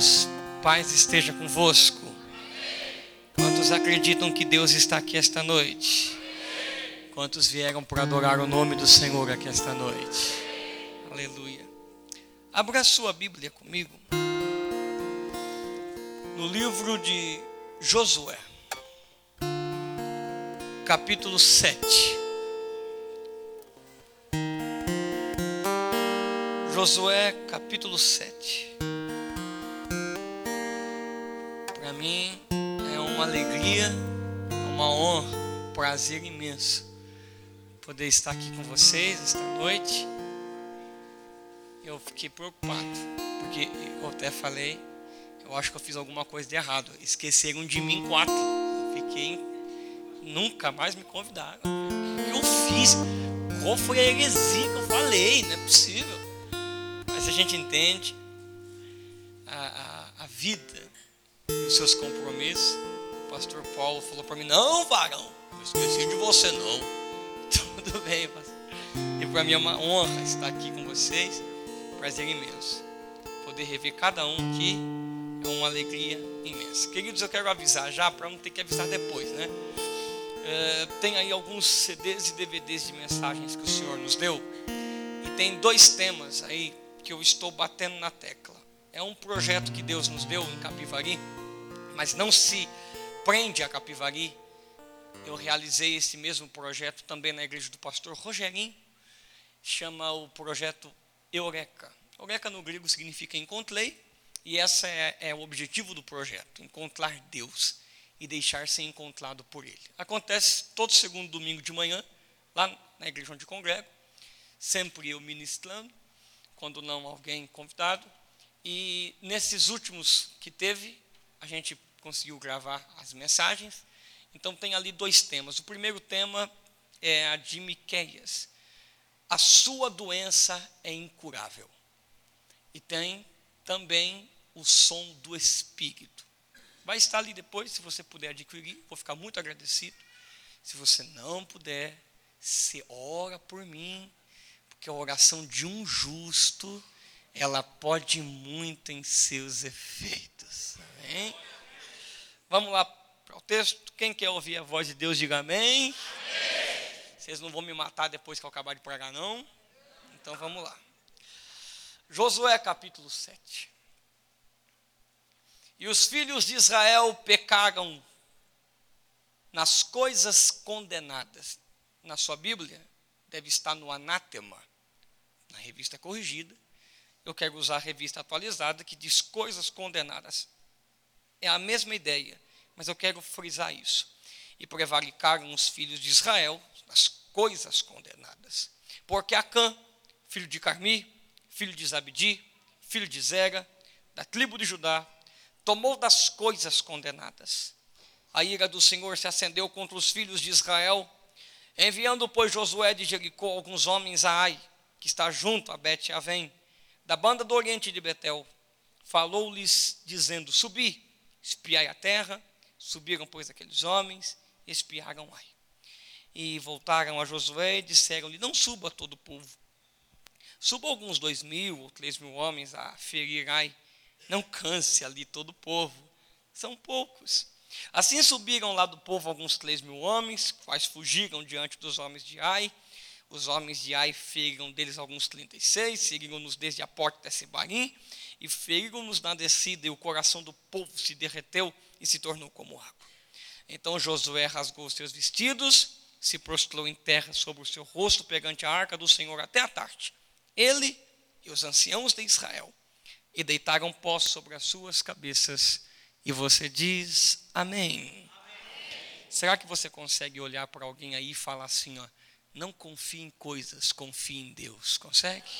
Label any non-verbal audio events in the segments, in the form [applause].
Queridos, paz esteja convosco. Quantos acreditam que Deus está aqui esta noite? Quantos vieram para adorar o nome do Senhor aqui esta noite? Aleluia. Abra sua Bíblia comigo. No livro de Josué, capítulo 7. Josué capítulo 7. Mim é uma alegria, é uma honra, um prazer imenso poder estar aqui com vocês esta noite. Eu fiquei preocupado, porque eu até falei, eu acho que eu fiz alguma coisa de errado. Esqueceram de mim quatro. Fiquei, nunca mais me convidaram. Eu fiz? Qual foi a heresia que eu falei? Não é possível. Mas a gente entende a, a, a vida os seus compromissos. O pastor Paulo falou para mim: Não, varão, eu esqueci de você não. [laughs] Tudo bem, pastor. E para mim é uma honra estar aqui com vocês. Prazer imenso. Poder rever cada um aqui é uma alegria imensa. Queridos, eu quero avisar já para não ter que avisar depois, né? É, tem aí alguns CDs e DVDs de mensagens que o Senhor nos deu. E tem dois temas aí que eu estou batendo na tecla. É um projeto que Deus nos deu em Capivari, mas não se prende a Capivari. Eu realizei esse mesmo projeto também na igreja do pastor Rogerinho, chama o projeto Eureka. Eureka no grego significa encontrei, e esse é, é o objetivo do projeto: encontrar Deus e deixar ser encontrado por Ele. Acontece todo segundo domingo de manhã, lá na igreja onde congrego, sempre eu ministrando, quando não alguém convidado. E nesses últimos que teve, a gente conseguiu gravar as mensagens. Então tem ali dois temas. O primeiro tema é a de Miqueias. A sua doença é incurável. E tem também o som do Espírito. Vai estar ali depois, se você puder adquirir, vou ficar muito agradecido. Se você não puder, se ora por mim, que a oração de um justo, ela pode muito em seus efeitos. Amém? Vamos lá para o texto. Quem quer ouvir a voz de Deus, diga amém. amém. Vocês não vão me matar depois que eu acabar de pregar, não? Então vamos lá. Josué capítulo 7. E os filhos de Israel pecaram nas coisas condenadas. Na sua Bíblia, deve estar no anátema na revista corrigida. Eu quero usar a revista atualizada que diz coisas condenadas. É a mesma ideia, mas eu quero frisar isso. E prevaricaram os filhos de Israel nas coisas condenadas. Porque Acã, filho de Carmi, filho de Zabdi, filho de Zera, da tribo de Judá, tomou das coisas condenadas. A ira do Senhor se acendeu contra os filhos de Israel, enviando, pois, Josué de Jericó alguns homens a Ai, que está junto a Bet Avém, da banda do oriente de Betel, falou-lhes, dizendo: Subi, espiai a terra. Subiram, pois, aqueles homens, espiaram Ai. E voltaram a Josué e disseram-lhe: Não suba todo o povo. Suba alguns dois mil ou três mil homens a ferir Ai. Não canse ali todo o povo. São poucos. Assim subiram lá do povo alguns três mil homens, quais fugiram diante dos homens de Ai os homens de Ai feriram deles alguns 36, seguiram-nos desde a porta de Sebarim, e feriram-nos na descida, e o coração do povo se derreteu e se tornou como água. Então Josué rasgou os seus vestidos, se prostrou em terra sobre o seu rosto, pegante a arca do Senhor até a tarde. Ele e os anciãos de Israel, e deitaram pó sobre as suas cabeças. E você diz amém. amém. Será que você consegue olhar para alguém aí e falar assim, ó, não confie em coisas, confie em Deus. Consegue?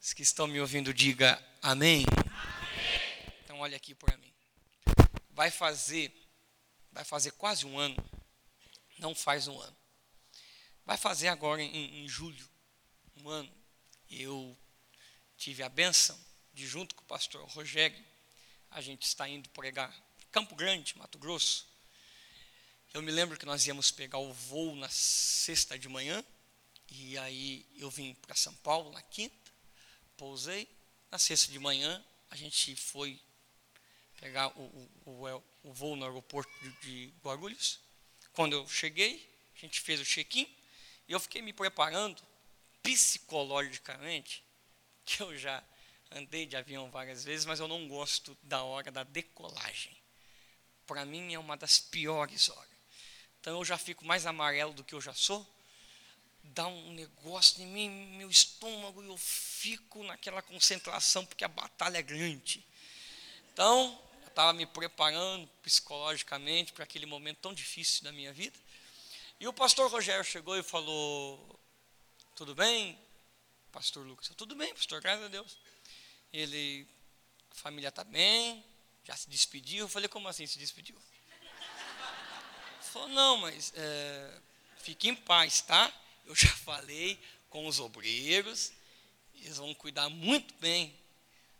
Os que estão me ouvindo, diga amém. amém. Então olha aqui para mim. Vai fazer, vai fazer quase um ano. Não faz um ano. Vai fazer agora em, em julho, um ano. Eu tive a benção de junto com o pastor Rogério a gente está indo pregar Campo Grande, Mato Grosso. Eu me lembro que nós íamos pegar o voo na sexta de manhã E aí eu vim para São Paulo na quinta, pousei. Na sexta de manhã a gente foi pegar o, o, o, voo no aeroporto de, de Guarulhos. Quando eu cheguei, a gente fez o check-in e eu fiquei me preparando psicologicamente, que eu já andei de avião várias vezes, mas eu não gosto da hora da decolagem. Para mim é uma das piores horas. Então eu já fico mais amarelo do que eu já sou. Dá um negócio em mim, meu estômago, e eu fico naquela concentração, porque a batalha é grande. Então, eu estava me preparando psicologicamente para aquele momento tão difícil da minha vida. E o pastor Rogério chegou e falou: Tudo bem, pastor Lucas? Tudo bem, pastor, graças a Deus. Ele, família está bem, já se despediu. Eu falei: Como assim se despediu? Ele falou: Não, mas é, fique em paz, tá? Eu já falei com os obreiros, eles vão cuidar muito bem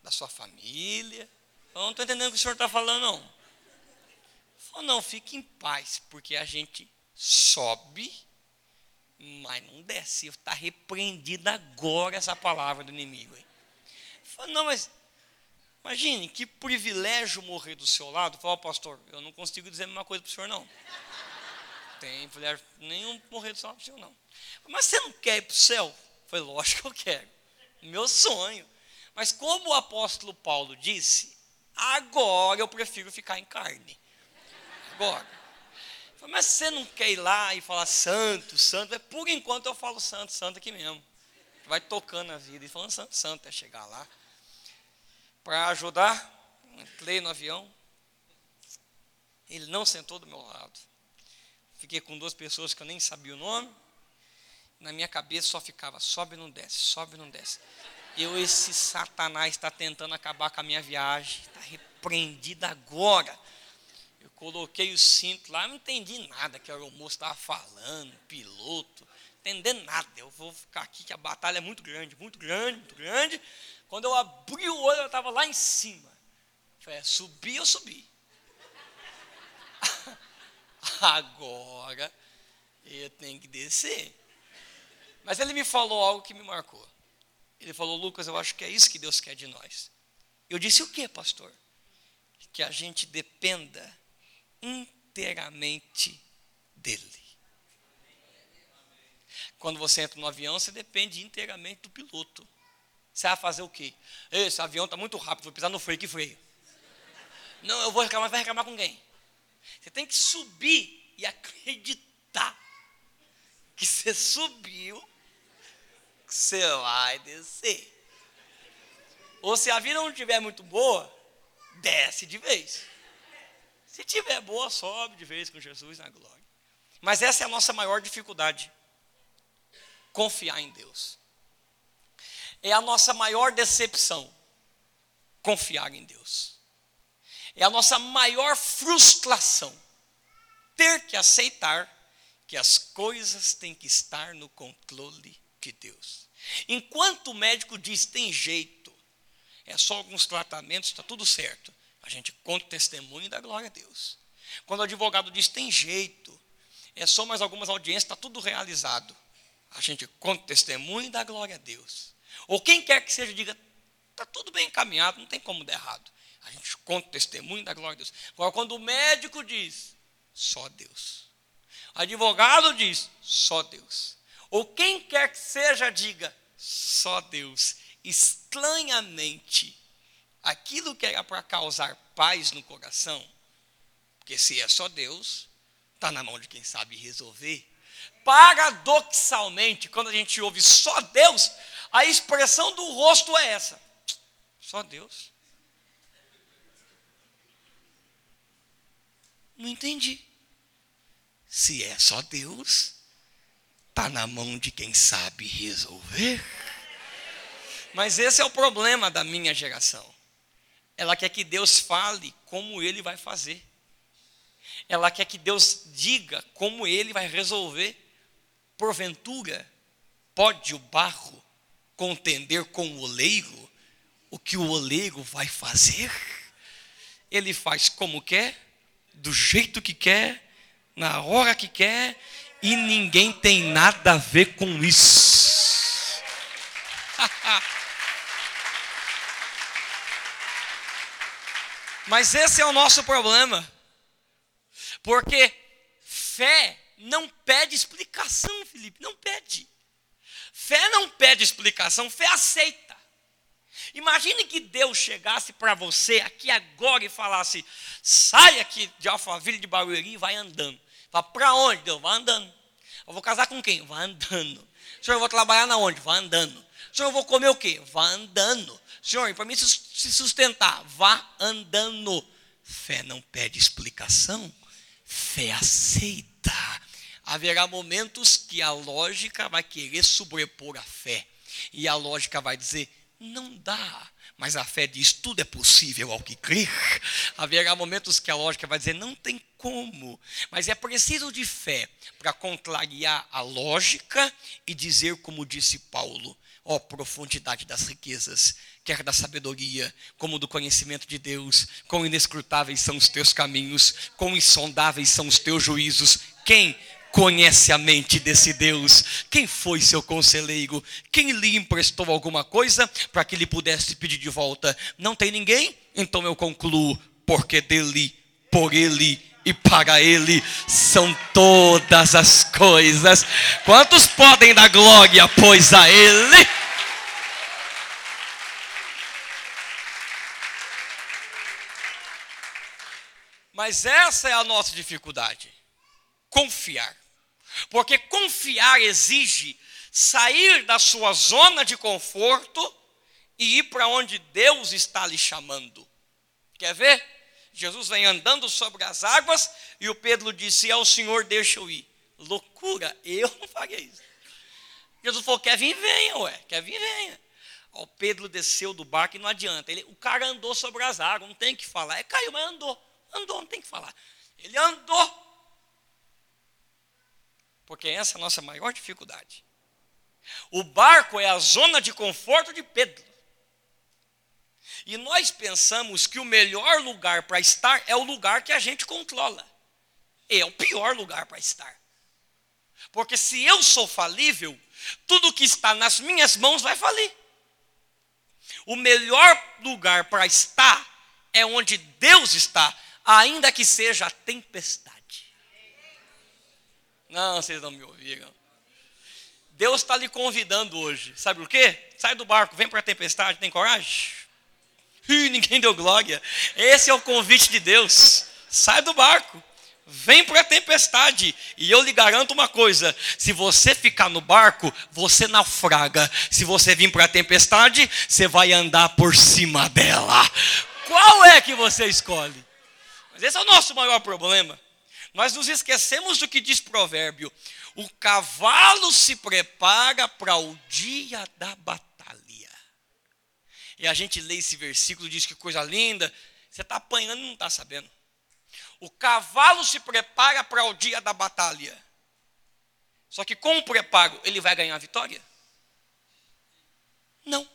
da sua família. Eu não estou entendendo o que o senhor está falando, não. Ele falou: Não, fique em paz, porque a gente sobe, mas não desce. Está repreendida agora essa palavra do inimigo. Hein? Falei, não, mas imagine que privilégio morrer do seu lado. Falei, pastor, eu não consigo dizer a mesma coisa para o senhor, não. Tem privilégio nenhum morrer do seu lado para o senhor, não. Mas você não quer ir para o céu? Foi lógico que eu quero. Meu sonho. Mas como o apóstolo Paulo disse, agora eu prefiro ficar em carne. Agora. Mas você não quer ir lá e falar santo, santo? É por enquanto eu falo santo, santo aqui mesmo. Vai tocando a vida e falando santo, santo até chegar lá. Para ajudar, entrei no avião. Ele não sentou do meu lado. Fiquei com duas pessoas que eu nem sabia o nome. Na minha cabeça só ficava sobe não desce, sobe não desce. Eu, esse satanás está tentando acabar com a minha viagem. Está repreendido agora. Coloquei o cinto lá, não entendi nada que o moço estava falando, piloto, entendendo nada. Eu vou ficar aqui que a batalha é muito grande, muito grande, muito grande. Quando eu abri o olho, eu estava lá em cima. Falei, é, subi, eu subi. [laughs] Agora eu tenho que descer. Mas ele me falou algo que me marcou. Ele falou, Lucas, eu acho que é isso que Deus quer de nós. Eu disse, o que, pastor? Que a gente dependa inteiramente dele. Quando você entra no avião, você depende inteiramente do piloto. Você vai fazer o quê? Esse avião está muito rápido, vou pisar no freio, que freio? Não, eu vou reclamar, vai reclamar com quem? Você tem que subir e acreditar que você subiu, que você vai descer. Ou se a vida não estiver muito boa, desce de vez. Se tiver boa, sobe de vez com Jesus na glória. Mas essa é a nossa maior dificuldade. Confiar em Deus. É a nossa maior decepção. Confiar em Deus. É a nossa maior frustração. Ter que aceitar que as coisas têm que estar no controle de Deus. Enquanto o médico diz tem jeito, é só alguns tratamentos, está tudo certo. A gente conta o testemunho da glória a Deus. Quando o advogado diz tem jeito, é só mais algumas audiências, está tudo realizado. A gente conta o testemunho da glória a Deus. Ou quem quer que seja, diga, está tudo bem encaminhado, não tem como dar errado. A gente conta o testemunho da glória a Deus. Agora, quando o médico diz, só Deus. Advogado diz, só Deus. Ou quem quer que seja, diga, só Deus. Estranhamente, aquilo que era para causar paz no coração, porque se é só Deus, está na mão de quem sabe resolver. Paradoxalmente, quando a gente ouve só Deus, a expressão do rosto é essa: só Deus. Não entendi. Se é só Deus, está na mão de quem sabe resolver. Mas esse é o problema da minha geração. Ela quer que Deus fale como ele vai fazer. Ela quer que Deus diga como ele vai resolver. Porventura, pode o barro contender com o oleiro o que o oleiro vai fazer? Ele faz como quer, do jeito que quer, na hora que quer E ninguém tem nada a ver com isso. [laughs] Mas esse é o nosso problema. Porque fé não pede explicação, Felipe, não pede. Fé não pede explicação, fé aceita. Imagine que Deus chegasse para você aqui agora e falasse: sai aqui de Alphaville de Barueri e vai andando. Fala, para onde? Deus, vai andando. Eu vou casar com quem? Vai andando. Senhor, eu vou trabalhar na onde? Vai andando. Senhor, eu vou comer o quê? Vá andando. Senhor, para mim se sustentar, vá andando. Fé não pede explicação, fé aceita. Haverá momentos que a lógica vai querer sobrepor a fé. E a lógica vai dizer: não dá. Mas a fé diz: tudo é possível ao que crer. Haverá momentos que a lógica vai dizer: não tem como. Mas é preciso de fé para contrariar a lógica e dizer, como disse Paulo: ó oh, profundidade das riquezas, quer da sabedoria, como do conhecimento de Deus, quão inescrutáveis são os teus caminhos, quão insondáveis são os teus juízos. Quem conhece a mente desse Deus? Quem foi seu conselheiro? Quem lhe emprestou alguma coisa para que ele pudesse pedir de volta? Não tem ninguém? Então eu concluo, porque dele, por ele e para ele são todas as coisas. Quantos podem dar glória, pois a ele? Mas essa é a nossa dificuldade. Confiar. Porque confiar exige sair da sua zona de conforto e ir para onde Deus está lhe chamando. Quer ver? Jesus vem andando sobre as águas e o Pedro disse: Ao Senhor, deixa eu ir. Loucura, eu não faria isso. Jesus falou: Quer vir, venha, ué. Quer vir, venha. O Pedro desceu do barco e não adianta. Ele, o cara andou sobre as águas, não tem que falar. É caiu, mas andou. Andou, não tem que falar. Ele andou. Porque essa é a nossa maior dificuldade. O barco é a zona de conforto de Pedro. E nós pensamos que o melhor lugar para estar é o lugar que a gente controla. É o pior lugar para estar. Porque se eu sou falível, tudo que está nas minhas mãos vai falir. O melhor lugar para estar é onde Deus está, ainda que seja a tempestade. Não, vocês não me ouviram. Deus está lhe convidando hoje. Sabe por quê? Sai do barco, vem para a tempestade, tem coragem? Ih, ninguém deu glória. Esse é o convite de Deus. Sai do barco. Vem para a tempestade. E eu lhe garanto uma coisa: se você ficar no barco, você naufraga. Se você vir para a tempestade, você vai andar por cima dela. Qual é que você escolhe? Mas esse é o nosso maior problema. Nós nos esquecemos do que diz provérbio: o cavalo se prepara para o dia da batalha. E a gente lê esse versículo e diz que coisa linda. Você está apanhando e não está sabendo. O cavalo se prepara para o dia da batalha. Só que com o preparo, ele vai ganhar a vitória? Não.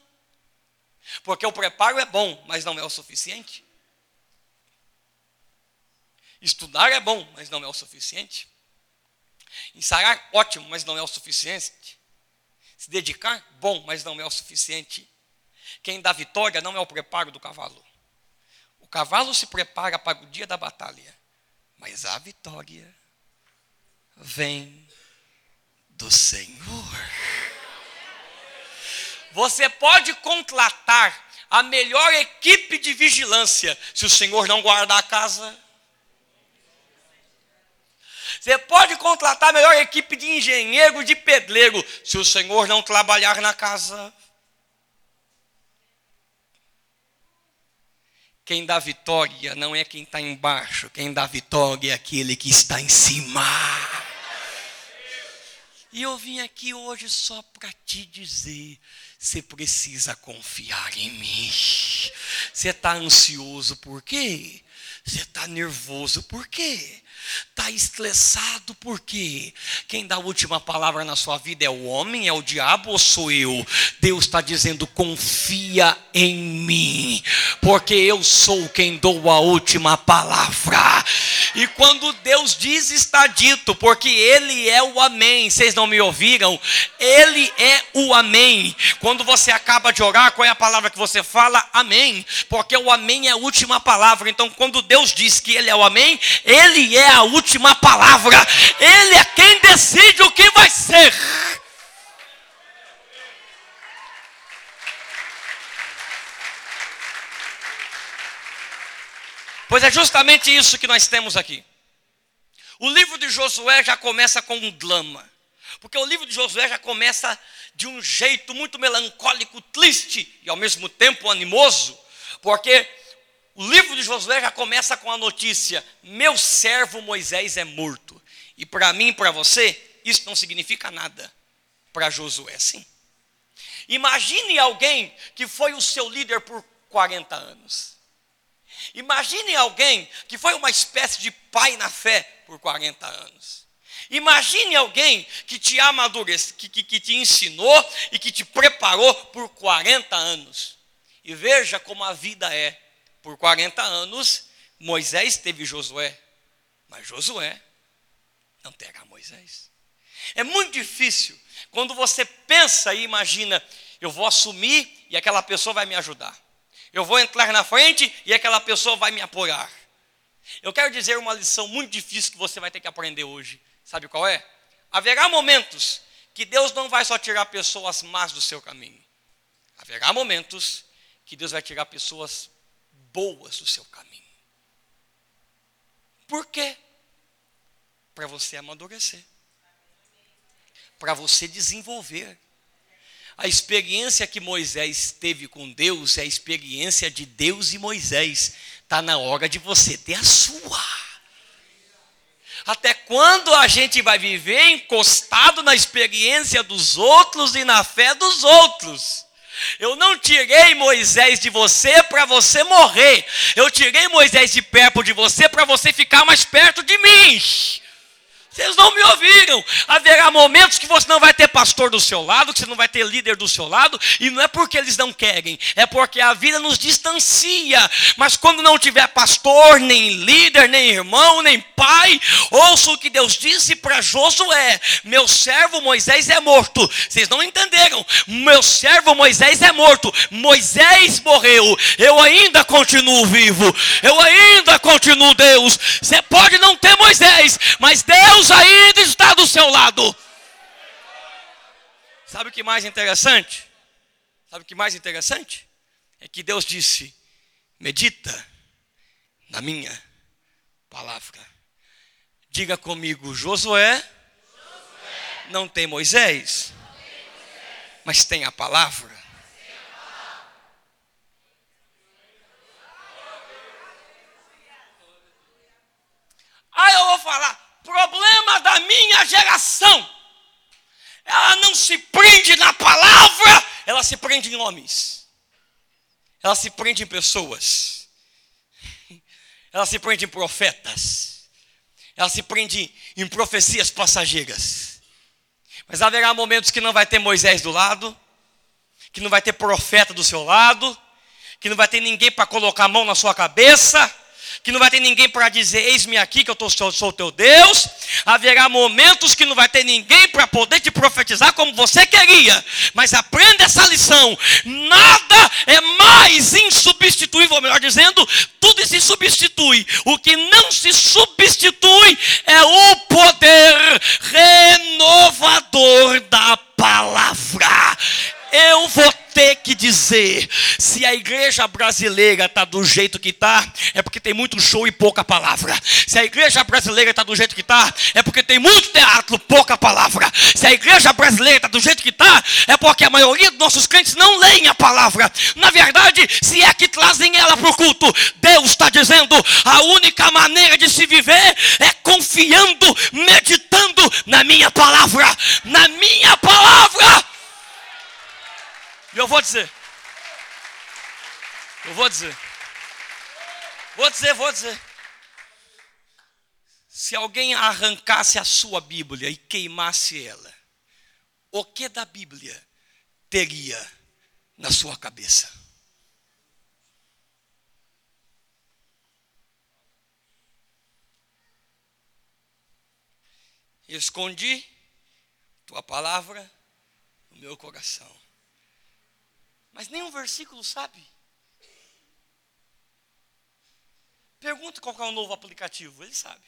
Porque o preparo é bom, mas não é o suficiente. Estudar é bom, mas não é o suficiente. Ensaiar, ótimo, mas não é o suficiente. Se dedicar, bom, mas não é o suficiente. Quem dá vitória não é o preparo do cavalo. O cavalo se prepara para o dia da batalha, mas a vitória vem do Senhor. Você pode contratar a melhor equipe de vigilância se o Senhor não guardar a casa. Você pode contratar a melhor equipe de engenheiro, de pedreiro, se o Senhor não trabalhar na casa. Quem dá vitória não é quem está embaixo, quem dá vitória é aquele que está em cima. E eu vim aqui hoje só para te dizer: você precisa confiar em mim. Você está ansioso por quê? Você está nervoso por quê? Está estressado por quê? Quem dá a última palavra na sua vida é o homem, é o diabo ou sou eu? Deus está dizendo: confia em mim, porque eu sou quem dou a última palavra. E quando Deus diz, está dito, porque Ele é o Amém. Vocês não me ouviram? Ele é o Amém. Quando você acaba de orar, qual é a palavra que você fala? Amém. Porque o Amém é a última palavra. Então, quando Deus diz que Ele é o Amém, Ele é a última palavra. Ele é quem decide o que vai ser. Pois é justamente isso que nós temos aqui. O livro de Josué já começa com um drama. Porque o livro de Josué já começa de um jeito muito melancólico, triste e ao mesmo tempo animoso. Porque o livro de Josué já começa com a notícia: meu servo Moisés é morto. E para mim para você, isso não significa nada. Para Josué, sim. Imagine alguém que foi o seu líder por 40 anos. Imagine alguém que foi uma espécie de pai na fé por 40 anos. Imagine alguém que te amadureceu, que, que, que te ensinou e que te preparou por 40 anos. E veja como a vida é. Por 40 anos, Moisés teve Josué, mas Josué não terá Moisés. É muito difícil quando você pensa e imagina, eu vou assumir e aquela pessoa vai me ajudar. Eu vou entrar na frente e aquela pessoa vai me apoiar. Eu quero dizer uma lição muito difícil que você vai ter que aprender hoje. Sabe qual é? Haverá momentos que Deus não vai só tirar pessoas más do seu caminho. Haverá momentos que Deus vai tirar pessoas boas do seu caminho. Por quê? Para você amadurecer. Para você desenvolver. A experiência que Moisés teve com Deus é a experiência de Deus e Moisés. Está na hora de você ter a sua. Até quando a gente vai viver encostado na experiência dos outros e na fé dos outros? Eu não tirei Moisés de você para você morrer. Eu tirei Moisés de perto de você para você ficar mais perto de mim. Vocês não me ouviram. Haverá momentos que você não vai ter pastor do seu lado, que você não vai ter líder do seu lado, e não é porque eles não querem, é porque a vida nos distancia. Mas quando não tiver pastor, nem líder, nem irmão, nem pai, ouça o que Deus disse para Josué: Meu servo Moisés é morto. Vocês não entenderam? Meu servo Moisés é morto. Moisés morreu. Eu ainda continuo vivo. Eu ainda continuo Deus. Você pode não ter Moisés, mas Deus Deus ainda está do seu lado. Sabe o que mais interessante? Sabe o que mais interessante? É que Deus disse: medita na minha palavra. Diga comigo, Josué, Josué. Não, tem Moisés, não tem Moisés, mas tem a palavra. Ah, eu vou falar problema geração. Ela não se prende na palavra, ela se prende em homens. Ela se prende em pessoas. Ela se prende em profetas. Ela se prende em profecias passageiras. Mas haverá momentos que não vai ter Moisés do lado, que não vai ter profeta do seu lado, que não vai ter ninguém para colocar a mão na sua cabeça que não vai ter ninguém para dizer: Eis-me aqui que eu tô, sou, teu Deus. Haverá momentos que não vai ter ninguém para poder te profetizar como você queria. Mas aprenda essa lição: nada é mais insubstituível, ou melhor dizendo, tudo se substitui. O que não se substitui é o poder renovador da palavra. Eu vou ter que dizer: se a igreja brasileira está do jeito que está, é porque tem muito show e pouca palavra. Se a igreja brasileira está do jeito que está, é porque tem muito teatro, pouca palavra. Se a igreja brasileira está do jeito que está, é porque a maioria dos nossos crentes não leem a palavra. Na verdade, se é que trazem ela para o culto, Deus está dizendo: a única maneira de se viver é confiando, meditando na minha palavra. Na minha palavra. E eu vou dizer. Eu vou dizer. Vou dizer, vou dizer. Se alguém arrancasse a sua Bíblia e queimasse ela, o que da Bíblia teria na sua cabeça? escondi tua palavra no meu coração. Mas nenhum versículo sabe. Pergunta qual é o novo aplicativo, ele sabe.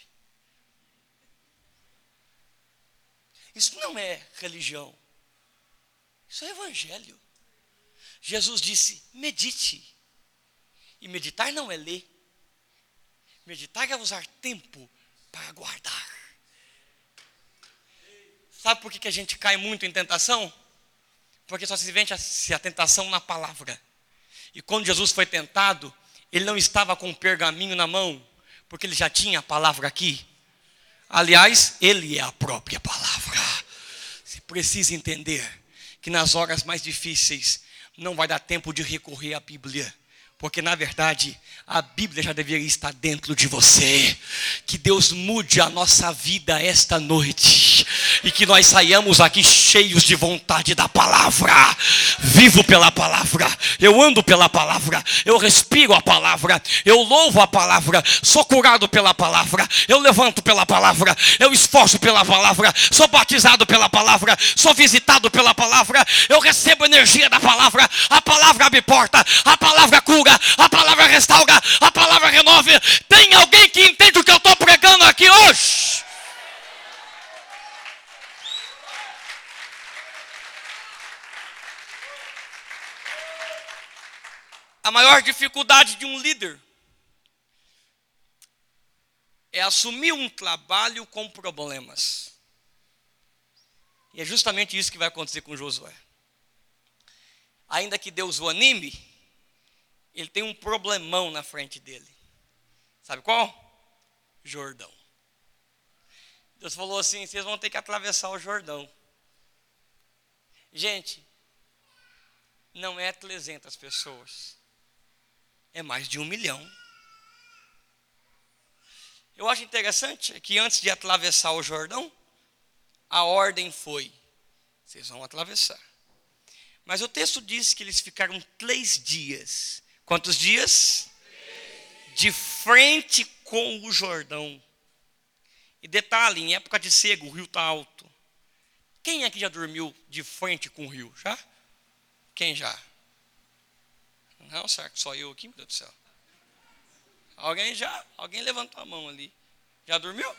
Isso não é religião. Isso é evangelho. Jesus disse: medite. E meditar não é ler. Meditar é usar tempo para guardar. Sabe por que, que a gente cai muito em tentação? Porque só se vende a, tentação na palavra. E quando Jesus foi tentado, ele não estava com o pergaminho na mão, porque ele já tinha a palavra aqui. Aliás, ele é a própria palavra. Você precisa entender que nas horas mais difíceis não vai dar tempo de recorrer à Bíblia porque na verdade a Bíblia já deveria estar dentro de você. Que Deus mude a nossa vida esta noite. E que nós saiamos aqui cheios de vontade da palavra. Vivo pela palavra, eu ando pela palavra, eu respiro a palavra, eu louvo a palavra, sou curado pela palavra, eu levanto pela palavra, eu esforço pela palavra, sou batizado pela palavra, sou visitado pela palavra, eu recebo energia da palavra, a palavra abre porta, a palavra cura a palavra restaura, a palavra renove. Tem alguém que entende o que eu estou pregando aqui hoje? A maior dificuldade de um líder é assumir um trabalho com problemas. E é justamente isso que vai acontecer com Josué. Ainda que Deus o anime, ele tem um problemão na frente dele. Sabe qual? Jordão. Deus falou assim: vocês vão ter que atravessar o Jordão. Gente, não é 300 pessoas, é mais de um milhão. Eu acho interessante que antes de atravessar o Jordão, a ordem foi: vocês vão atravessar. Mas o texto diz que eles ficaram três dias Quantos dias? De frente com o Jordão. E detalhe, em época de seco, o rio está alto. Quem aqui já dormiu de frente com o rio? Já? Quem já? Não, certo, só eu aqui, meu Deus do céu. Alguém já? Alguém levantou a mão ali. Já dormiu?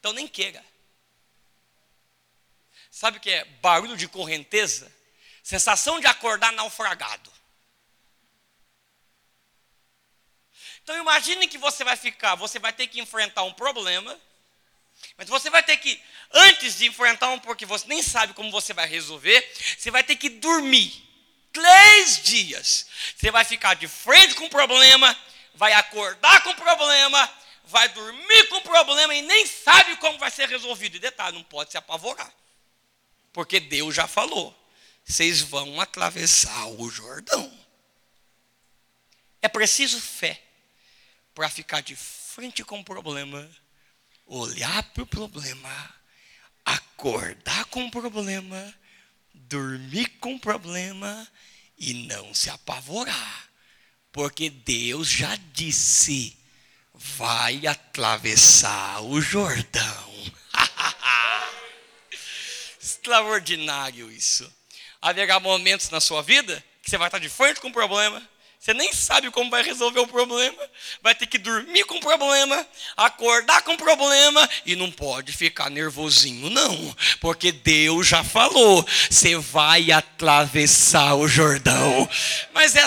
Então nem queira. Sabe o que é barulho de correnteza? Sensação de acordar naufragado. Então imagine que você vai ficar, você vai ter que enfrentar um problema, mas você vai ter que, antes de enfrentar um porque você nem sabe como você vai resolver, você vai ter que dormir três dias. Você vai ficar de frente com o problema, vai acordar com o problema, vai dormir com o problema e nem sabe como vai ser resolvido. E detalhe, não pode se apavorar. Porque Deus já falou: vocês vão atravessar o Jordão. É preciso fé para ficar de frente com o problema, olhar para o problema, acordar com o problema, dormir com o problema e não se apavorar. Porque Deus já disse: vai atravessar o Jordão. [laughs] Extraordinário isso. Haverá momentos na sua vida que você vai estar de frente com o problema, você nem sabe como vai resolver o problema. Vai ter que dormir com o problema, acordar com o problema e não pode ficar nervosinho, não. Porque Deus já falou: você vai atravessar o Jordão. Mas é,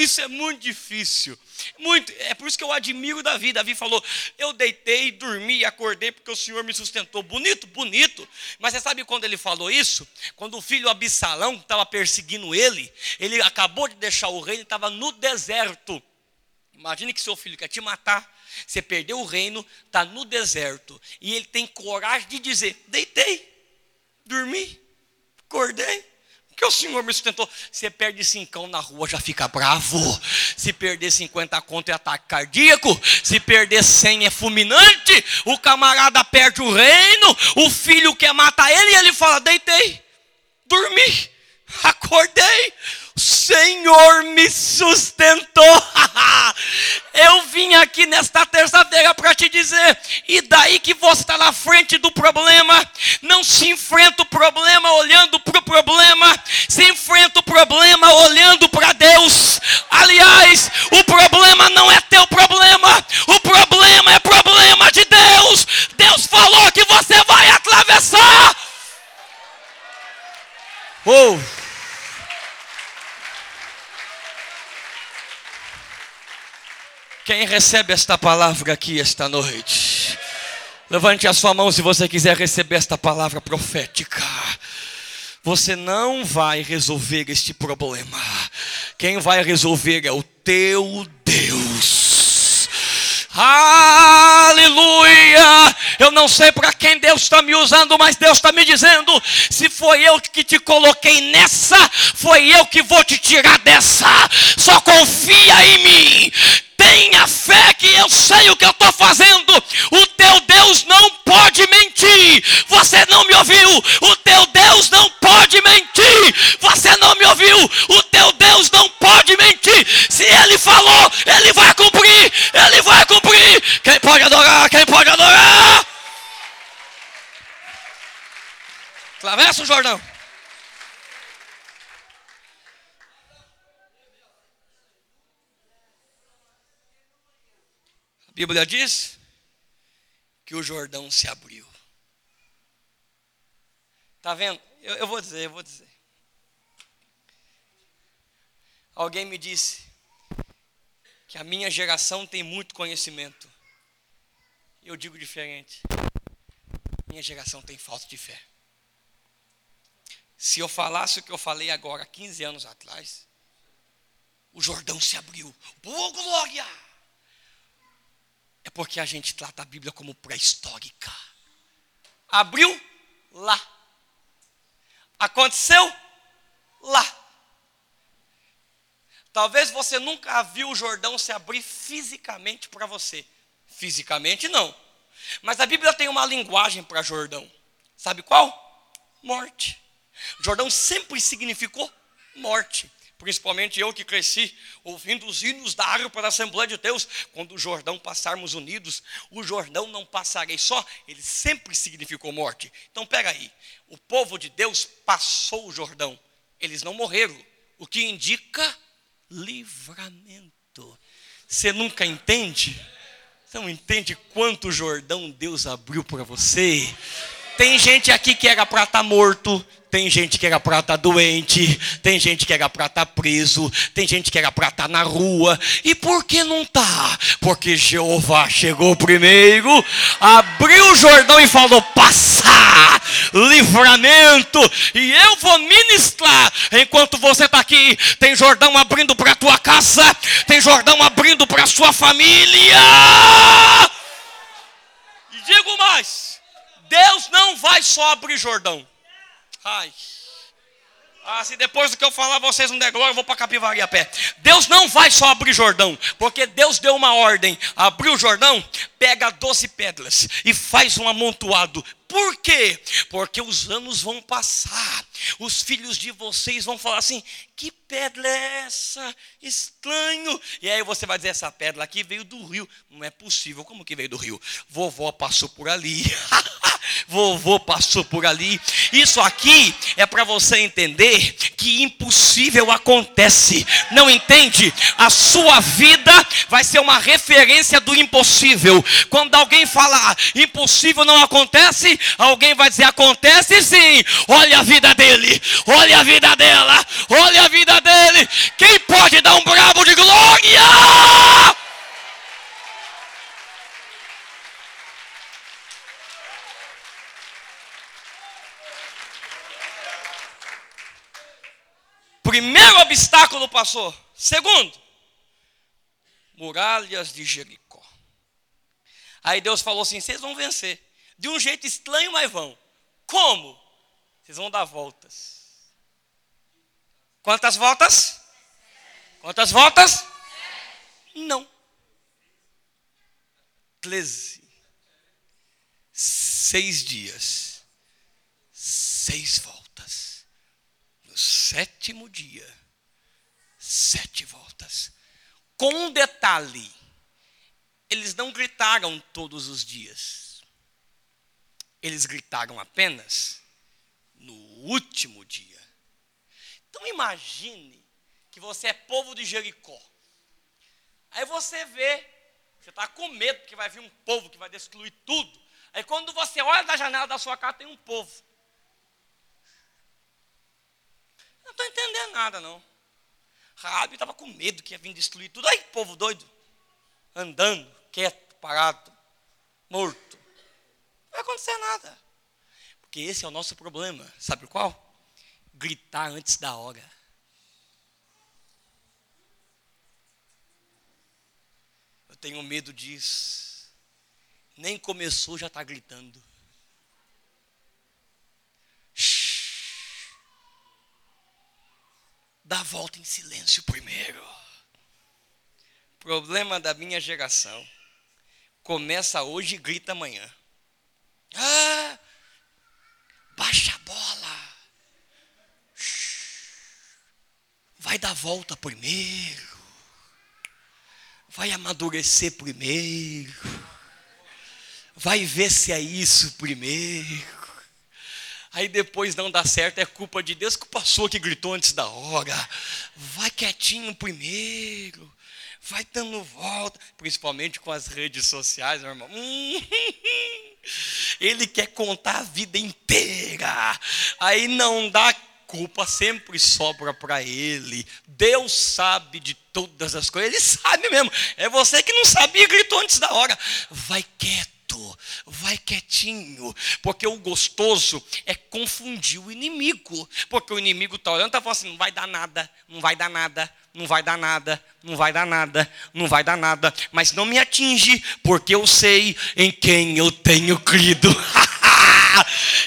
isso é muito difícil. Muito, é por isso que eu admiro Davi. Davi falou: Eu deitei, dormi e acordei porque o Senhor me sustentou. Bonito, bonito. Mas você sabe quando ele falou isso? Quando o filho Absalão estava perseguindo ele, ele acabou de deixar o reino, estava no deserto. Imagine que seu filho quer te matar, você perdeu o reino, está no deserto, e ele tem coragem de dizer: Deitei, dormi, acordei que o Senhor me sustentou. Você perde cincão na rua, já fica bravo. Se perder 50 conto é ataque cardíaco. Se perder 100 é fulminante. O camarada perde o reino. O filho quer matar ele e ele fala: deitei, dormi, Acordei, Senhor me sustentou. [laughs] Eu vim aqui nesta terça-feira para te dizer, e daí que você está na frente do problema, não se enfrenta o problema olhando para o problema, se enfrenta o problema olhando para Deus. Aliás, o problema não é teu problema, o problema é problema de Deus. Deus falou que você vai atravessar. Oh! Quem recebe esta palavra aqui esta noite? Levante a sua mão se você quiser receber esta palavra profética. Você não vai resolver este problema. Quem vai resolver é o teu Deus. Aleluia! Eu não sei para quem Deus está me usando, mas Deus está me dizendo: se foi eu que te coloquei nessa, foi eu que vou te tirar dessa. Só confia em mim Tenha fé que eu sei o que eu estou fazendo. O teu Deus não pode mentir. Você não me ouviu. O teu Deus não pode mentir. Você não me ouviu. O teu Deus não pode mentir. Se ele falou, ele vai cumprir. Ele vai cumprir. Quem pode adorar? Quem pode adorar? Atravessa o Jordão. Bíblia diz que o Jordão se abriu. Está vendo? Eu, eu vou dizer, eu vou dizer. Alguém me disse que a minha geração tem muito conhecimento. Eu digo diferente. Minha geração tem falta de fé. Se eu falasse o que eu falei agora, 15 anos atrás, o Jordão se abriu. Boa glória! É porque a gente trata a Bíblia como pré-histórica. Abriu lá. Aconteceu lá. Talvez você nunca viu o Jordão se abrir fisicamente para você. Fisicamente não. Mas a Bíblia tem uma linguagem para Jordão. Sabe qual? Morte. Jordão sempre significou morte principalmente eu que cresci ouvindo os hinos da harpa da Assembleia de Deus, quando o Jordão passarmos unidos, o Jordão não passarei só, ele sempre significou morte. Então pega aí, o povo de Deus passou o Jordão, eles não morreram, o que indica livramento. Você nunca entende? Você não entende quanto Jordão Deus abriu para você? Tem gente aqui que era para estar tá morto, tem gente que era para estar tá doente, tem gente que era para estar tá preso, tem gente que era para estar na rua. E por que não está? Porque Jeová chegou primeiro, abriu o Jordão e falou: passar, livramento, e eu vou ministrar. Enquanto você está aqui, tem Jordão abrindo para a tua casa, tem Jordão abrindo para a sua família. E digo mais: Deus não vai só abrir Jordão. Ai. Ah, se depois do que eu falar vocês não der glória, eu vou para Capivari a pé. Deus não vai só abrir Jordão, porque Deus deu uma ordem. Abriu o Jordão, pega doze pedras e faz um amontoado. Por quê? Porque os anos vão passar. Os filhos de vocês vão falar assim: que pedra é essa? Estranho. E aí você vai dizer: essa pedra aqui veio do rio. Não é possível. Como que veio do rio? Vovó passou por ali. [laughs] vovô passou por ali. Isso aqui é para você entender que impossível acontece. Não entende? A sua vida vai ser uma referência do impossível. Quando alguém falar impossível não acontece, alguém vai dizer acontece sim. Olha a vida dele, olha a vida dela, olha a vida dele. Quem pode dar um bravo de glória? Primeiro obstáculo passou. Segundo, muralhas de Jericó. Aí Deus falou assim: vocês vão vencer. De um jeito estranho, mas vão. Como? Vocês vão dar voltas. Quantas voltas? Quantas voltas? Não. Treze. Seis dias. Seis voltas sétimo dia, sete voltas. Com um detalhe: eles não gritaram todos os dias. Eles gritaram apenas no último dia. Então imagine que você é povo de Jericó. Aí você vê, você está com medo que vai vir um povo que vai destruir tudo. Aí quando você olha da janela da sua casa, tem um povo. Não estou entendendo nada, não. Rabi estava com medo que ia vir destruir tudo. Aí, povo doido, andando, quieto, parado, morto. Não vai acontecer nada. Porque esse é o nosso problema. Sabe qual? Gritar antes da hora. Eu tenho medo disso. Nem começou, já está gritando. Dá a volta em silêncio primeiro. Problema da minha geração. Começa hoje e grita amanhã. Ah! Baixa a bola. Vai dar volta primeiro. Vai amadurecer primeiro. Vai ver se é isso primeiro. Aí depois não dá certo, é culpa de Deus que passou que gritou antes da hora. Vai quietinho primeiro. Vai dando volta, principalmente com as redes sociais, meu irmão. [laughs] Ele quer contar a vida inteira. Aí não dá culpa sempre sobra para ele. Deus sabe de todas as coisas. Ele sabe mesmo. É você que não sabia e gritou antes da hora. Vai quieto vai quietinho, porque o gostoso é confundir o inimigo, porque o inimigo está olhando e está falando assim: não vai dar nada, não vai dar nada, não vai dar nada, não vai dar nada, não vai dar nada, mas não me atinge, porque eu sei em quem eu tenho crido. [laughs]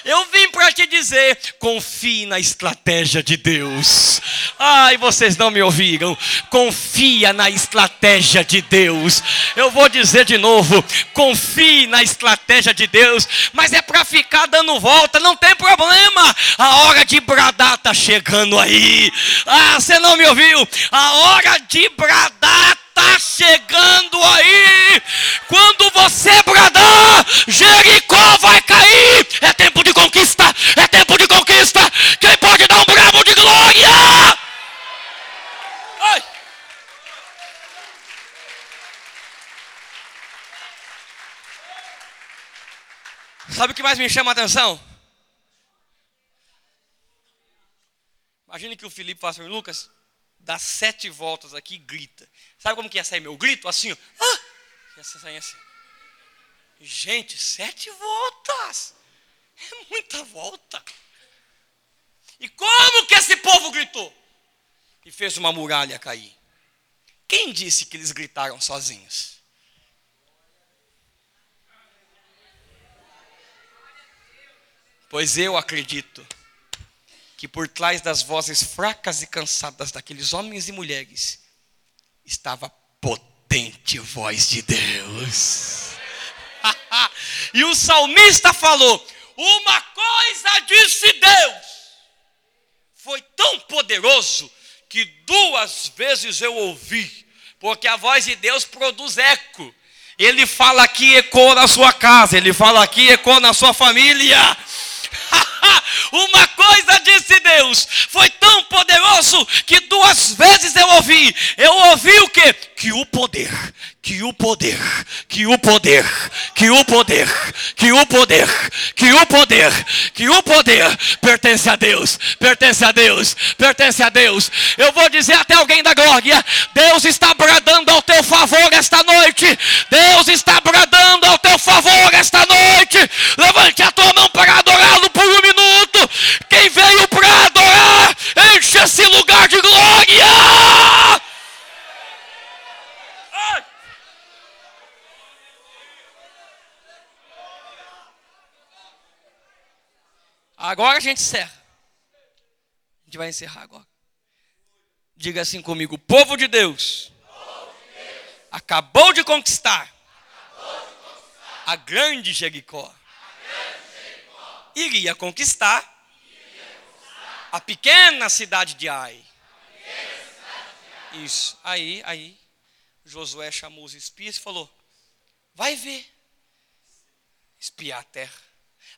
Eu vim para te dizer: confie na estratégia de Deus. Ai, vocês não me ouviram. Confia na estratégia de Deus. Eu vou dizer de novo: confie na estratégia de Deus. Mas é para ficar dando volta, não tem problema. A hora de bradar está chegando aí. Ah, você não me ouviu? A hora de bradar está chegando aí. Quando você bradar, Jericó vai cair. É tempo de conquista. É tempo de conquista. Quem pode dar um bravo de glória? Ai. Sabe o que mais me chama a atenção? Imagine que o Felipe faça um Lucas, dá sete voltas aqui e grita. Sabe como que ia sair meu grito? Assim, ó. Ah! Ia sair assim. Gente, sete voltas. É muita volta. E como que esse povo gritou? E fez uma muralha cair. Quem disse que eles gritaram sozinhos? Pois eu acredito que por trás das vozes fracas e cansadas daqueles homens e mulheres estava a potente voz de Deus. [laughs] e o salmista falou: Uma coisa disse Deus, foi tão poderoso que duas vezes eu ouvi, porque a voz de Deus produz eco. Ele fala aqui, ecoa na sua casa, ele fala aqui, ecoa na sua família. [laughs] Uma coisa disse Deus, foi tão poderoso que duas vezes eu ouvi. Eu ouvi o que? Que o poder, que o poder, que o poder, que o poder, que o poder, que o poder, que o poder pertence a Deus, pertence a Deus, pertence a Deus. Eu vou dizer até alguém da glória: Deus está bradando ao teu favor esta noite. Deus está bradando ao teu favor esta noite. Levante a tua mão para adorá-lo por um minuto. Quem veio para adorar, enche esse lugar de glória. Agora a encerra. A gente vai encerrar agora. Diga assim comigo: povo de Deus, povo de Deus. Acabou, de conquistar, de a grande Jericó. Iria conquistar, conquistar A pequena cidade de Ai. Isso. Aí, aí, Josué chamou os espias e falou: Vai ver. Espiar a terra.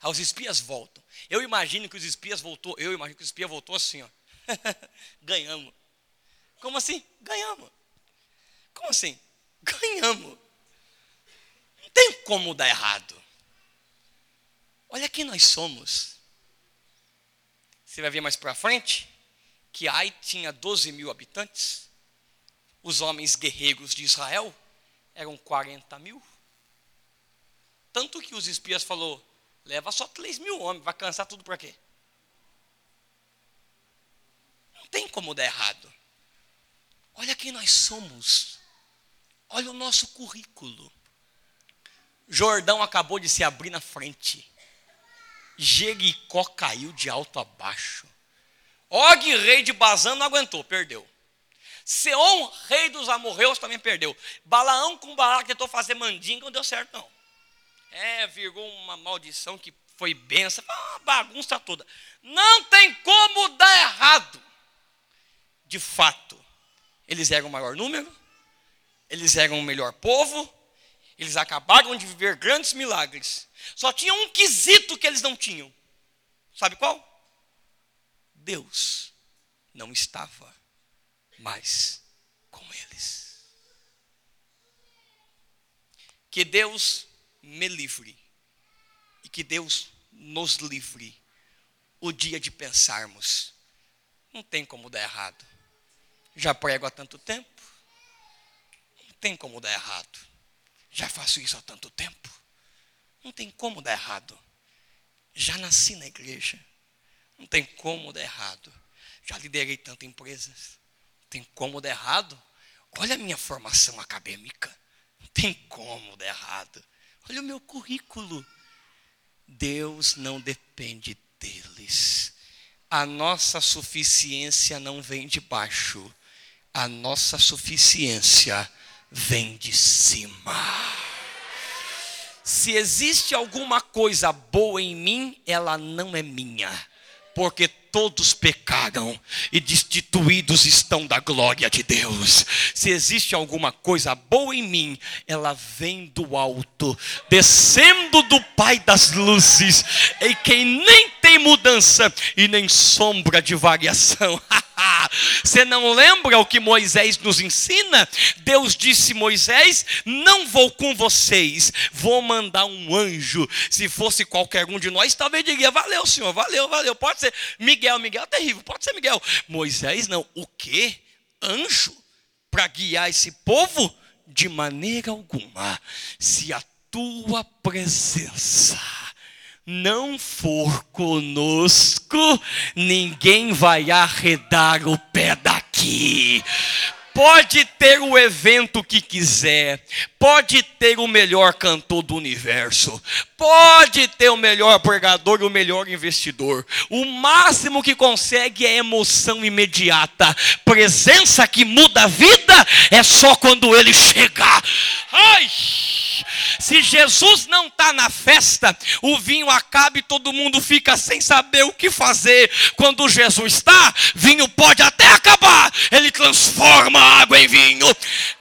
Aí os espias voltam. Eu imagino que os espias voltou, eu imagino que os espias voltou assim, ó. [laughs] Ganhamos. Como assim? Ganhamos. Como assim? [laughs] Ganhamos. Não tem como dar errado. Olha quem nós somos. Você vai ver mais para frente que Ai tinha 12 mil habitantes. Os homens guerreiros de Israel eram 40 mil. Tanto que os espias falou, leva só 3 mil homens, vai cansar tudo para quê? Não tem como dar errado. Olha quem nós somos. Olha o nosso currículo. Jordão acabou de se abrir na frente. Jericó caiu de alto a baixo. Og, rei de Bazã, não aguentou, perdeu. Seom, rei dos amorreus, também perdeu. Balaão com Balac tentou fazer mandinga, não deu certo, não. É, virou uma maldição que foi benção, uma bagunça toda. Não tem como dar errado. De fato, eles eram o maior número, eles eram o melhor povo, eles acabaram de viver grandes milagres. Só tinha um quesito que eles não tinham. Sabe qual? Deus não estava mais com eles. Que Deus me livre e que Deus nos livre o dia de pensarmos. Não tem como dar errado. Já prego há tanto tempo. Não tem como dar errado. Já faço isso há tanto tempo. Não tem como dar errado. Já nasci na igreja. Não tem como dar errado. Já liderei tantas empresas. Não tem como dar errado. Olha a minha formação acadêmica. Não tem como dar errado. Olha o meu currículo. Deus não depende deles. A nossa suficiência não vem de baixo. A nossa suficiência vem de cima. Se existe alguma coisa boa em mim, ela não é minha, porque todos pecaram e destituídos estão da glória de Deus. Se existe alguma coisa boa em mim, ela vem do alto, descendo do Pai das luzes, em quem nem tem mudança e nem sombra de variação. [laughs] Você não lembra o que Moisés nos ensina? Deus disse: Moisés, não vou com vocês, vou mandar um anjo. Se fosse qualquer um de nós, talvez diria: Valeu, Senhor, valeu, valeu. Pode ser Miguel Miguel, é terrível, pode ser Miguel. Moisés não, o que? Anjo? Para guiar esse povo? De maneira alguma. Se a tua presença não for conosco, ninguém vai arredar o pé daqui. Pode ter o evento que quiser, pode ter o melhor cantor do universo, pode ter o melhor pregador e o melhor investidor. O máximo que consegue é emoção imediata. Presença que muda a vida é só quando ele chegar. Ai! Se Jesus não está na festa, o vinho acaba e todo mundo fica sem saber o que fazer. Quando Jesus está, vinho pode até acabar, ele transforma a água em vinho.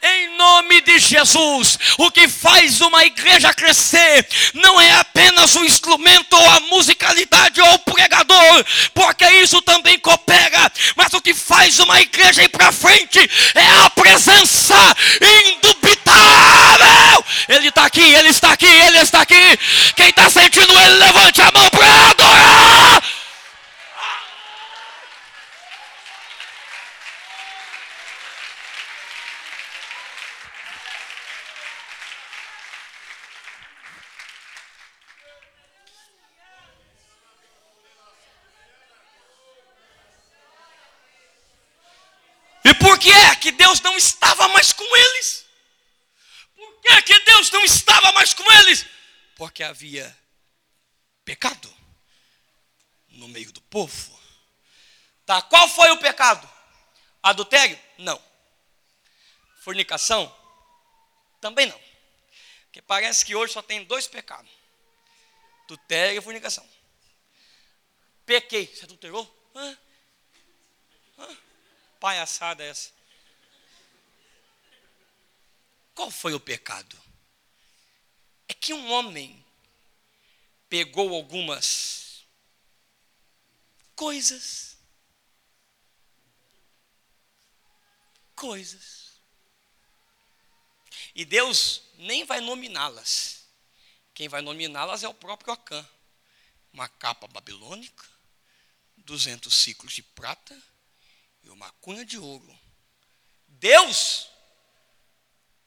Em nome de Jesus, o que faz uma igreja crescer não é apenas o instrumento ou a musicalidade ou o pregador, porque isso também coopera, mas o que faz uma igreja ir para frente é a presença indubitável. Ele está aqui, ele está aqui, ele está aqui. Quem está sentindo ele, levante a mão para adorar. E por que é que Deus não estava mais com eles? Por que é que Deus não estava mais com eles? Porque havia pecado no meio do povo. Tá, qual foi o pecado? Adultério? Não. Fornicação? Também não. Porque parece que hoje só tem dois pecados: adultério e fornicação. Pequei. Você adulterou? Ah, Palhaçada essa. Qual foi o pecado? É que um homem pegou algumas coisas, coisas, e Deus nem vai nominá-las. Quem vai nominá-las é o próprio Acã. Uma capa babilônica, 200 ciclos de prata e uma cunha de ouro. Deus,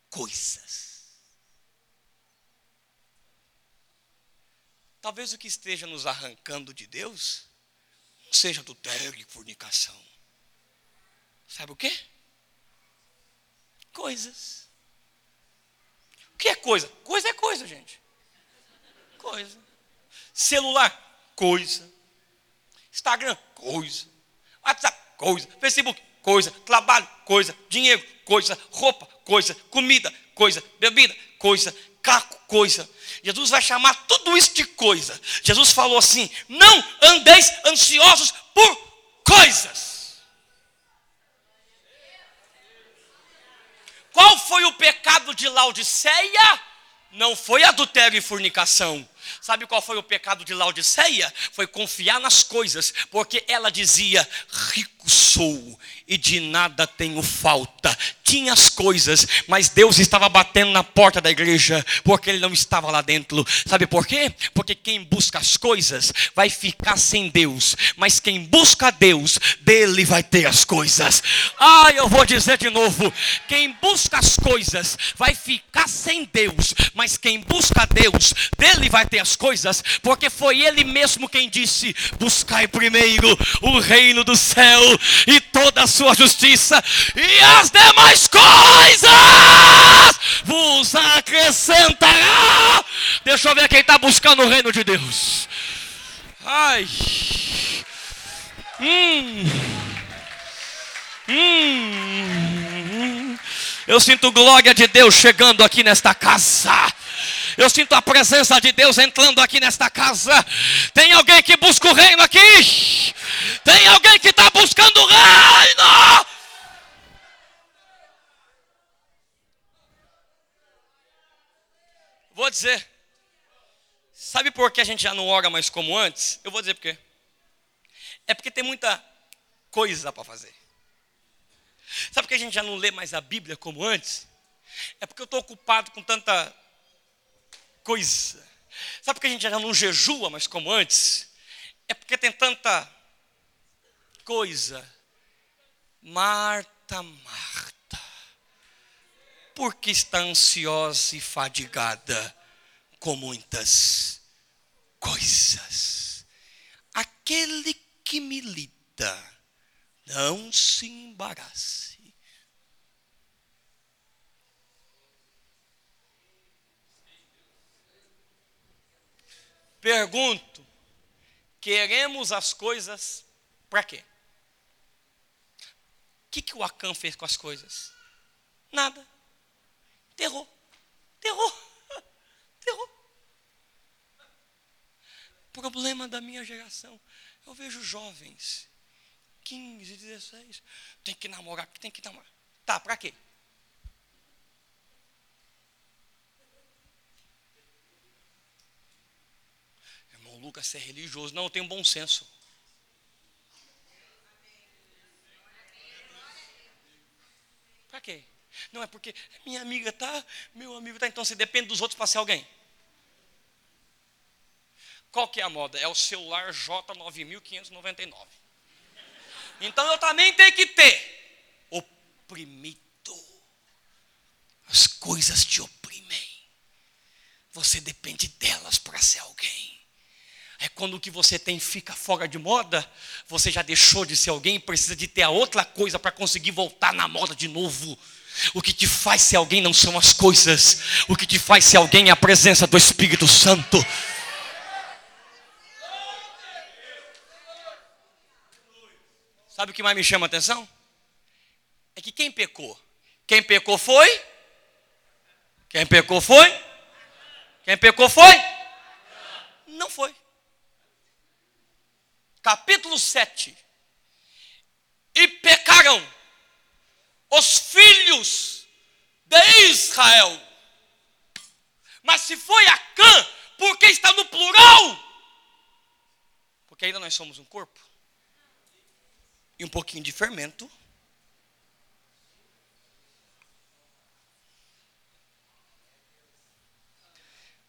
coisas. Talvez o que esteja nos arrancando de Deus não seja adultério e fornicação. Sabe o quê? Coisas. O que é coisa? Coisa é coisa, gente. Coisa. Celular, coisa. Instagram, coisa. WhatsApp, coisa. Facebook, coisa. Trabalho, coisa. Dinheiro, coisa. Roupa, coisa. Comida, coisa. Bebida, coisa. Caco, coisa. Jesus vai chamar tudo isso de coisa. Jesus falou assim: não andeis ansiosos por coisas. Qual foi o pecado de Laodiceia? Não foi adultério e fornicação. Sabe qual foi o pecado de Laodiceia? Foi confiar nas coisas, porque ela dizia: rico sou e de nada tenho falta. Tinha as coisas, mas Deus estava batendo na porta da igreja, porque Ele não estava lá dentro. Sabe por quê? Porque quem busca as coisas vai ficar sem Deus, mas quem busca Deus, dele vai ter as coisas. Ah, eu vou dizer de novo: quem busca as coisas vai ficar sem Deus, mas quem busca Deus, dele vai ter as coisas, porque foi Ele mesmo quem disse: buscai primeiro o reino do céu e toda a sua justiça, e as demais coisas vos acrescentará. Deixa eu ver quem está buscando o reino de Deus. Ai. Hum. Hum. Eu sinto glória de Deus chegando aqui nesta casa. Eu sinto a presença de Deus entrando aqui nesta casa. Tem alguém que busca o reino aqui? Tem alguém que está buscando o reino? Vou dizer. Sabe por que a gente já não ora mais como antes? Eu vou dizer por quê. É porque tem muita coisa para fazer. Sabe por que a gente já não lê mais a Bíblia como antes? É porque eu estou ocupado com tanta coisa. Sabe por que a gente já não jejua mais como antes? É porque tem tanta coisa. Marta, Marta, por que está ansiosa e fadigada com muitas coisas? Aquele que milita, não se embarace Pergunto: queremos as coisas para quê? O que, que o Acã fez com as coisas? Nada. Terror. Terror. [laughs] Terror. Problema da minha geração. Eu vejo jovens, 15, 16, tem que namorar, tem que namorar. Tá, para quê? Lucas é religioso. Não, eu tenho bom senso. Para quê? Não é porque minha amiga tá, meu amigo tá, então você depende dos outros para ser alguém. Qual que é a moda? É o celular J9599. Então eu também tenho que ter oprimido. As coisas te oprimem. Você depende delas para ser alguém. É quando o que você tem fica fora de moda, você já deixou de ser alguém e precisa de ter a outra coisa para conseguir voltar na moda de novo. O que te faz ser alguém não são as coisas, o que te faz ser alguém é a presença do Espírito Santo. Sabe o que mais me chama a atenção? É que quem pecou? Quem pecou foi? Quem pecou foi? Quem pecou foi? Não foi capítulo 7, e pecaram os filhos de Israel. Mas se foi Acã, por que está no plural? Porque ainda nós somos um corpo. E um pouquinho de fermento.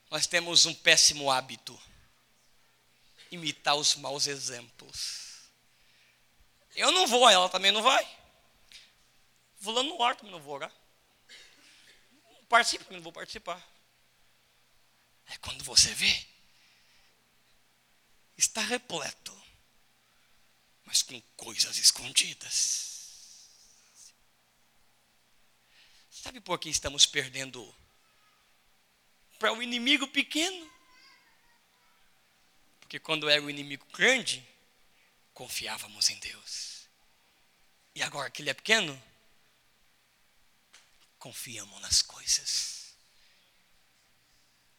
Nós temos um péssimo hábito imitar os maus exemplos. Eu não vou, ela também não vai. Fulano no ar também não vou orar. Participa, não vou participar. É quando você vê, está repleto, mas com coisas escondidas. Sabe por que estamos perdendo para o um inimigo pequeno? Porque quando era o inimigo grande, confiávamos em Deus. E agora que ele é pequeno, confiamos nas coisas.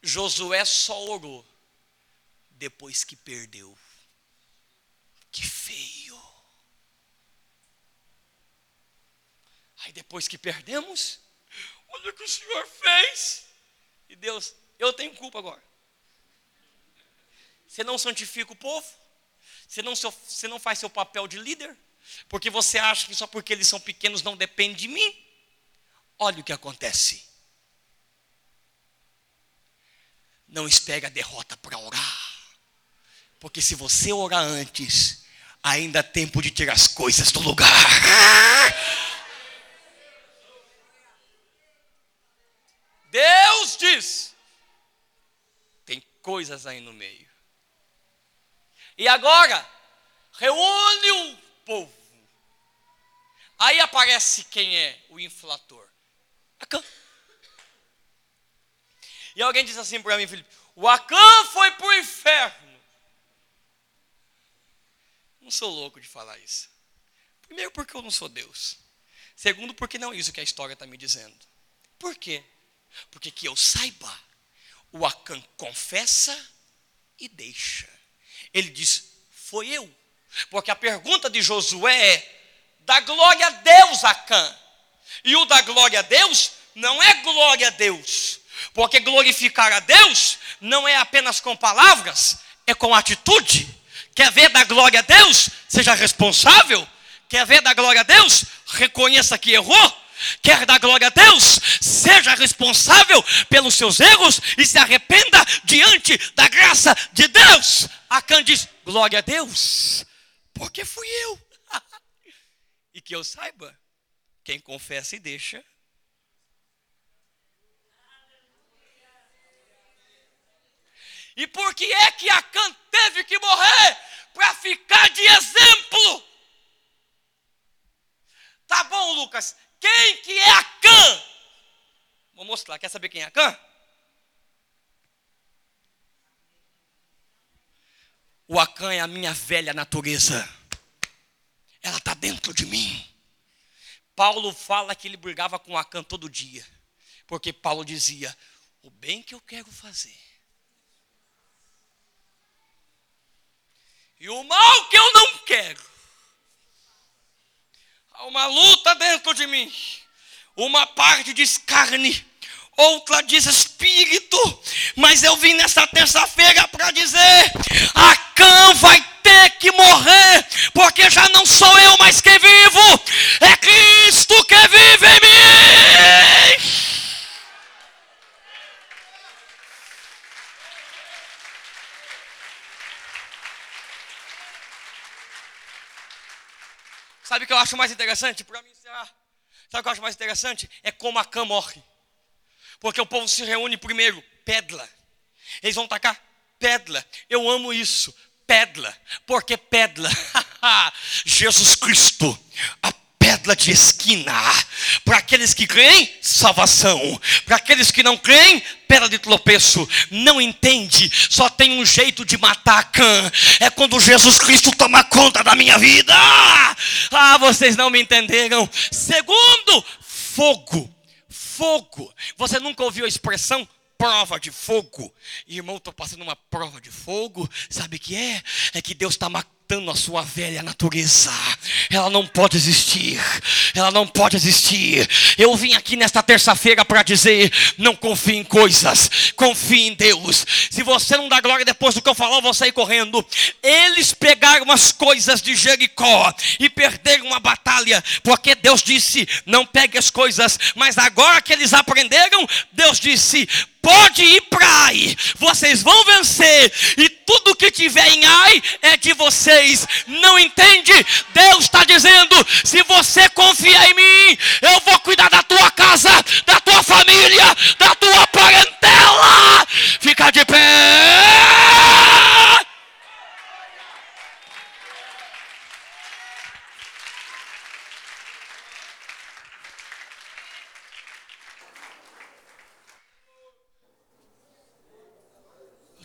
Josué só orou depois que perdeu. Que feio. Aí depois que perdemos, olha o que o Senhor fez. E Deus, eu tenho culpa agora. Você não santifica o povo? Você não, você não faz seu papel de líder? Porque você acha que só porque eles são pequenos não depende de mim? Olha o que acontece. Não espere a derrota para orar. Porque se você orar antes, ainda há tempo de tirar as coisas do lugar. Deus diz: tem coisas aí no meio. E agora, reúne o povo. Aí aparece quem é o inflator. Acã. E alguém diz assim para mim, Felipe: o Acã foi para o inferno. Não sou louco de falar isso. Primeiro, porque eu não sou Deus. Segundo, porque não é isso que a história está me dizendo. Por quê? Porque que eu saiba, o Acã confessa e deixa. Ele diz: Foi eu. Porque a pergunta de Josué é: dá glória a Deus, Acã. E o da glória a Deus não é glória a Deus. Porque glorificar a Deus não é apenas com palavras, é com atitude. Quer ver da glória a Deus? Seja responsável. Quer ver da glória a Deus? Reconheça que errou. Quer dar glória a Deus? Seja responsável pelos seus erros e se arrependa diante da graça de Deus. Acã diz: glória a Deus, porque fui eu. [laughs] e que eu saiba, quem confessa e deixa. E por que é que Acã teve que morrer? Para ficar de exemplo. Tá bom, Lucas, quem que é Acã? Vou mostrar. Quer saber quem é Acã? O Acã é a minha velha natureza. Ela está dentro de mim. Paulo fala que ele brigava com Acã todo dia. Porque Paulo dizia: o bem que eu quero fazer. E o mal que eu não quero uma luta dentro de mim. Uma parte diz carne, outra diz espírito. Mas eu vim nessa terça-feira para dizer: a cã vai ter que morrer, porque já não sou eu mais que vivo, é Cristo que vive em mim. Sabe o que eu acho mais interessante? Para mim encerrar. Sabe o que eu acho mais interessante? É como a cã morre. Porque o povo se reúne primeiro, pedra. Eles vão tacar pedra. Eu amo isso. Pedra. Porque pedra. [laughs] Jesus Cristo, a pedra de esquina. Para aqueles que creem, salvação. Para aqueles que não creem, pedra de tropeço. Não entende, só tem um jeito de matar Cã. É quando Jesus Cristo toma conta da minha vida. Ah, vocês não me entenderam. Segundo, fogo. Fogo. Você nunca ouviu a expressão prova de fogo. Irmão, estou passando uma prova de fogo. Sabe o que é? É que Deus está matando a sua velha natureza. Ela não pode existir. Ela não pode existir. Eu vim aqui nesta terça-feira para dizer: não confie em coisas, confie em Deus. Se você não dá glória depois do que eu falar, eu vou sair correndo. Eles pegaram as coisas de Jericó e perderam uma batalha, porque Deus disse: não pegue as coisas, mas agora que eles aprenderam, Deus disse: pode ir para Ai, vocês vão vencer, e tudo que tiver em Ai é de vocês. Não entende? Deus está dizendo: se você confiar em mim, eu vou cuidar da tua casa, da tua família, da tua parentela. Fica de pé.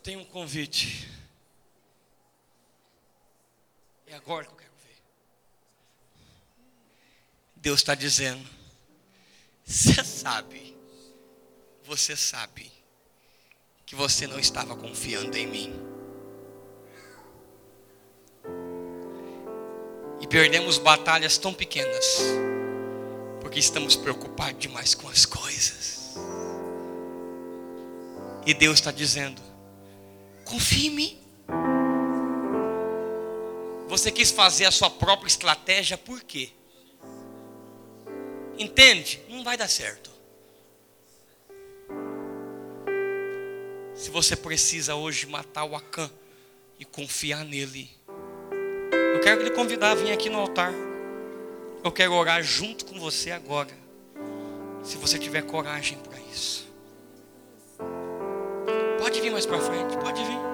Tenho um convite. É agora que eu quero ver. Deus está dizendo: você sabe, você sabe, que você não estava confiando em mim. E perdemos batalhas tão pequenas, porque estamos preocupados demais com as coisas. E Deus está dizendo: Confie em mim. Você quis fazer a sua própria estratégia, por quê? Entende? Não vai dar certo. Se você precisa hoje matar o Acã e confiar nele, eu quero lhe convidar a vir aqui no altar. Eu quero orar junto com você agora. Se você tiver coragem para isso. Vir mais para frente, pode vir.